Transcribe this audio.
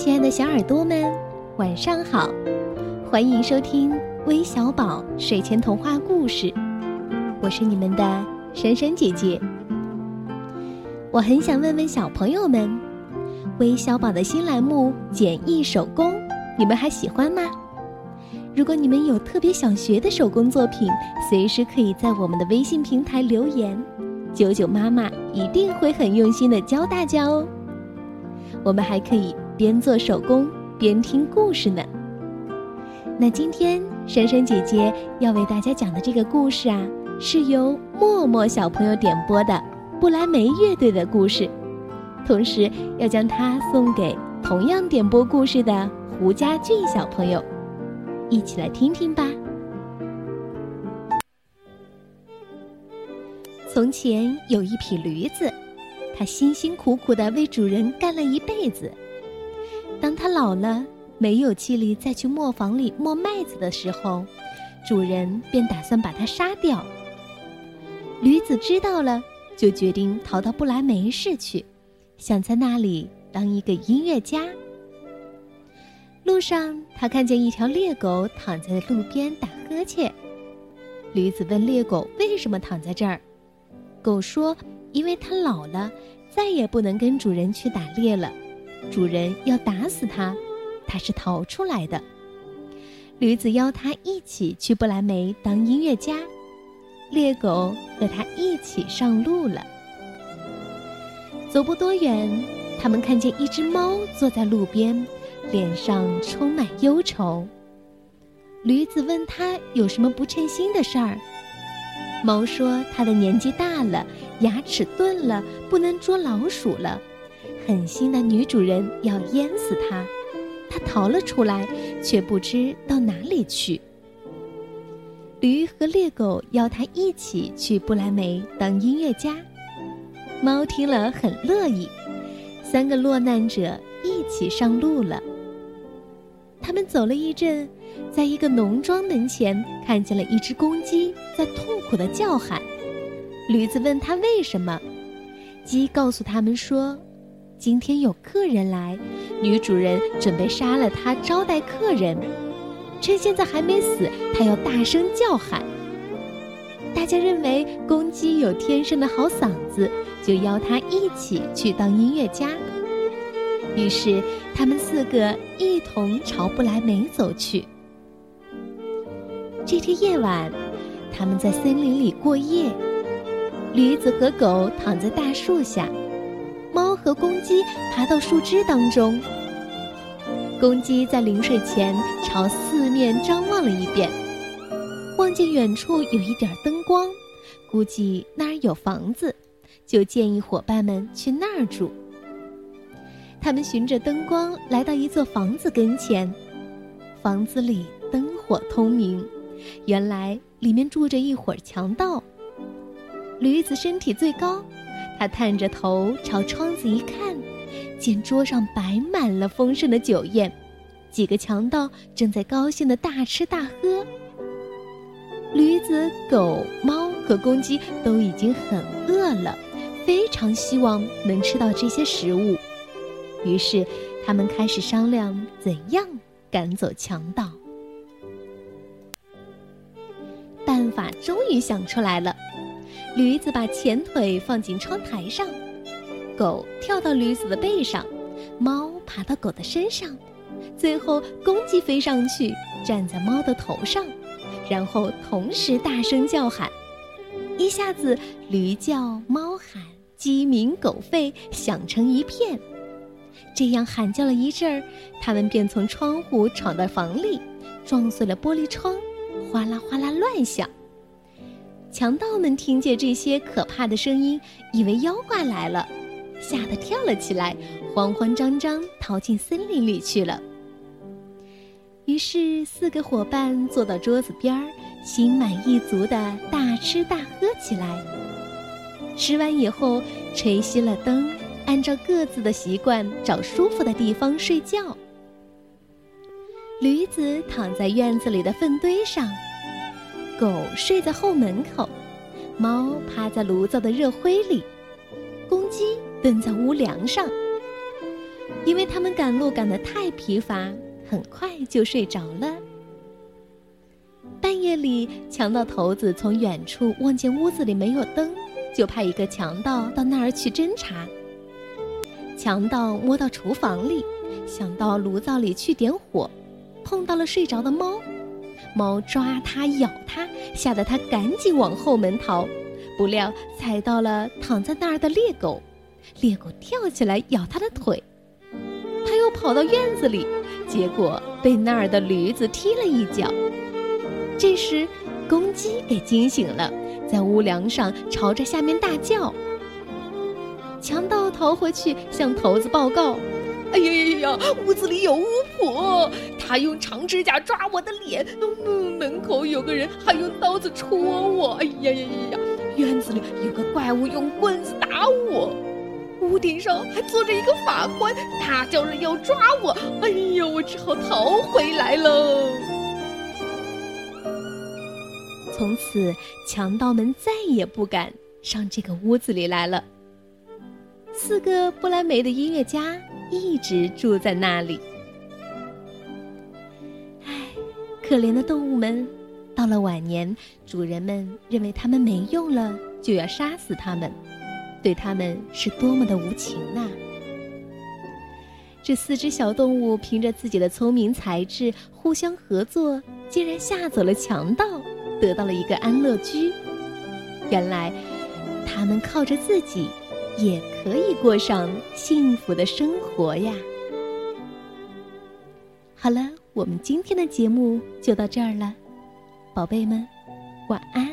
亲爱的小耳朵们，晚上好！欢迎收听微小宝睡前童话故事，我是你们的珊珊姐姐。我很想问问小朋友们，微小宝的新栏目“简易手工”，你们还喜欢吗？如果你们有特别想学的手工作品，随时可以在我们的微信平台留言，九九妈妈一定会很用心的教大家哦。我们还可以。边做手工边听故事呢。那今天珊珊姐姐要为大家讲的这个故事啊，是由默默小朋友点播的布莱梅乐队的故事，同时要将它送给同样点播故事的胡家俊小朋友，一起来听听吧。从前有一匹驴子，它辛辛苦苦的为主人干了一辈子。当他老了，没有气力再去磨坊里磨麦子的时候，主人便打算把它杀掉。驴子知道了，就决定逃到不来梅市去，想在那里当一个音乐家。路上，他看见一条猎狗躺在路边打呵欠。驴子问猎狗为什么躺在这儿，狗说：“因为它老了，再也不能跟主人去打猎了。”主人要打死他，他是逃出来的。驴子邀他一起去不来梅当音乐家，猎狗和他一起上路了。走不多远，他们看见一只猫坐在路边，脸上充满忧愁。驴子问他有什么不称心的事儿，猫说他的年纪大了，牙齿钝了，不能捉老鼠了。狠心的女主人要淹死他，他逃了出来，却不知到哪里去。驴和猎狗要他一起去不来梅当音乐家，猫听了很乐意，三个落难者一起上路了。他们走了一阵，在一个农庄门前看见了一只公鸡在痛苦的叫喊。驴子问他为什么，鸡告诉他们说。今天有客人来，女主人准备杀了他招待客人。趁现在还没死，他要大声叫喊。大家认为公鸡有天生的好嗓子，就邀他一起去当音乐家。于是他们四个一同朝不来梅走去。这天夜晚，他们在森林里过夜，驴子和狗躺在大树下。和公鸡爬到树枝当中。公鸡在临睡前朝四面张望了一遍，望见远处有一点灯光，估计那儿有房子，就建议伙伴们去那儿住。他们循着灯光来到一座房子跟前，房子里灯火通明，原来里面住着一伙强盗。驴子身体最高。他探着头朝窗子一看，见桌上摆满了丰盛的酒宴，几个强盗正在高兴的大吃大喝。驴子、狗、猫和公鸡都已经很饿了，非常希望能吃到这些食物。于是，他们开始商量怎样赶走强盗。办法终于想出来了。驴子把前腿放进窗台上，狗跳到驴子的背上，猫爬到狗的身上，最后公鸡飞上去站在猫的头上，然后同时大声叫喊，一下子驴叫、猫喊、鸡鸣狗吠，响成一片。这样喊叫了一阵儿，他们便从窗户闯到房里，撞碎了玻璃窗，哗啦哗啦乱响。强盗们听见这些可怕的声音，以为妖怪来了，吓得跳了起来，慌慌张张逃进森林里去了。于是，四个伙伴坐到桌子边儿，心满意足的大吃大喝起来。吃完以后，吹熄了灯，按照各自的习惯找舒服的地方睡觉。驴子躺在院子里的粪堆上。狗睡在后门口，猫趴在炉灶的热灰里，公鸡蹲在屋梁上。因为他们赶路赶得太疲乏，很快就睡着了。半夜里，强盗头子从远处望见屋子里没有灯，就派一个强盗到那儿去侦查。强盗摸到厨房里，想到炉灶里去点火，碰到了睡着的猫，猫抓它咬它，吓得它赶紧往后门逃，不料踩到了躺在那儿的猎狗，猎狗跳起来咬它的腿，它又跑到院子里，结果被那儿的驴子踢了一脚。这时，公鸡给惊醒了，在屋梁上朝着下面大叫。强盗逃回去向头子报告：“哎呀呀呀！屋子里有巫婆，还用长指甲抓我的脸，嗯门口有个人还用刀子戳我。哎呀呀呀呀！院子里有个怪物用棍子打我，屋顶上还坐着一个法官，他叫人要抓我。哎呀，我只好逃回来了。”从此，强盗们再也不敢上这个屋子里来了。四个不莱梅的音乐家一直住在那里。可怜的动物们，到了晚年，主人们认为它们没用了，就要杀死它们，对它们是多么的无情呐！这四只小动物凭着自己的聪明才智，互相合作，竟然吓走了强盗。得到了一个安乐居，原来他们靠着自己也可以过上幸福的生活呀！好了，我们今天的节目就到这儿了，宝贝们，晚安。